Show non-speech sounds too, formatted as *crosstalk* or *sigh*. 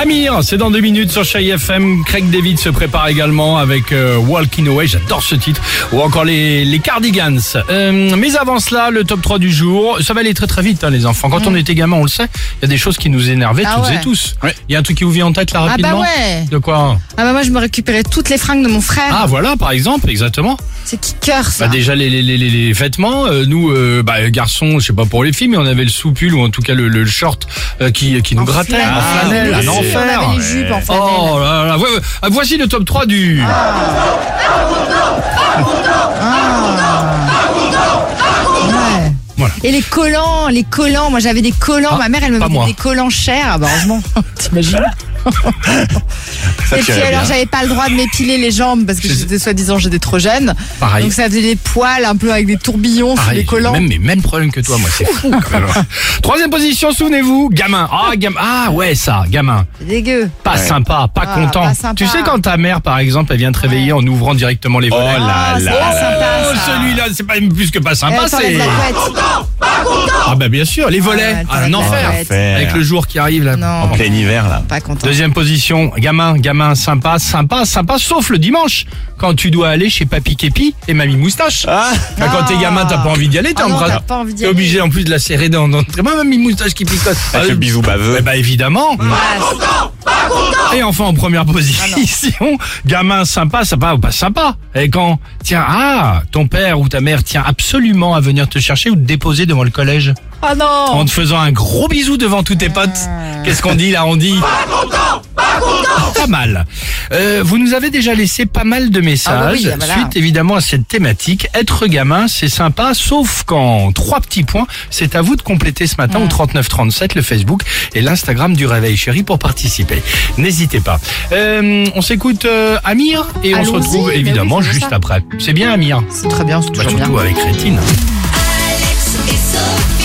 Amir, c'est dans deux minutes sur Chai FM. Craig David se prépare également avec euh, Walking Away, j'adore ce titre. Ou encore les, les Cardigans. Euh, mais avant cela, le top 3 du jour. Ça va aller très très vite hein, les enfants. Quand on était gamin, on le sait, il y a des choses qui nous énervaient Ah toutes ouais. et tous. Ouais. Il y a un truc qui vous vient en tête là Ah bah rapidement ouais. De quoi Ah bah moi je me récupérais toutes les fringues de mon frère. Ah voilà par exemple, exactement. C'est qui cœur ça. Bah déjà les, les, les, les- les vêtements, euh, nous euh, bah, garçons, je sais pas pour les filles, mais on avait le soupul ou en tout cas le, le short euh, qui, qui nous En grattait flanelle. en flanelle, Ah, un enfer. On avait les jupes en flanelle. Oh là là, ouais, ouais. Ah, voici le top 3 du... Voilà. Et les collants, les collants, moi j'avais des collants, Ah, ma mère elle me mettait des collants chers, ah bah heureusement, *laughs* t'imagines *laughs* Ça Et puis alors j'avais pas le droit de m'épiler les jambes parce que Je- j'étais soi-disant j'étais trop jeune. Pareil. Donc ça faisait des poils un peu avec des tourbillons sur Pareil, les collants. Même, mais même problème que toi, moi, c'est fou. quand même. *laughs* Troisième position, souvenez-vous, gamin. Ah, gamin. Ah, ouais, ça, gamin. C'est dégueu. Pas sympa, pas Ah, content. pas sympa. Tu sais quand ta mère, par exemple, elle vient te réveiller en ouvrant directement les Oh volets. là Ah, c'est là. pas sympa Oh, ça. celui-là, c'est pas plus que pas sympa, c'est. Ah, bah, bien sûr, les volets. Ah, t'enlève un enfer. Avec le jour qui arrive, là. Non. En plein hiver là. Pas content. Deuxième position, gamin, gamin, sympa, sympa, sympa, sauf le dimanche, quand tu dois aller chez Papy Képi et Mamie Moustache. Ah Bah, Quand t'es gamin, t'as pas envie d'y aller, t'es Ah non, t'as pas envie d'y T'es aller. obligé en plus de la serrer dans, dans très bien, Mamie Moustache qui picote. Avec le Ah, bisou baveux. eh bah évidemment. Ah, Et enfin en première position, gamin sympa, sympa ou pas sympa. Et quand tiens ah ton père ou ta mère tient absolument à venir te chercher ou te déposer devant le collège Ah non en te faisant un gros bisou devant tous tes potes. Qu'est-ce qu'on dit là On dit pas mal. Euh, vous nous avez déjà laissé pas mal de messages Ah bah oui, voilà. suite évidemment à cette thématique. Être gamin, c'est sympa, sauf qu'en trois petits points, c'est à vous de compléter ce matin au 3937 le Facebook et l'Instagram du Réveil Chéri pour participer. N'hésitez pas. Euh, on s'écoute euh, Amir et on se retrouve mais oui, évidemment juste ça. après. C'est bien Amir C'est très bien, c'est Bah, bien. Surtout avec Rétine. Alex et Sophie.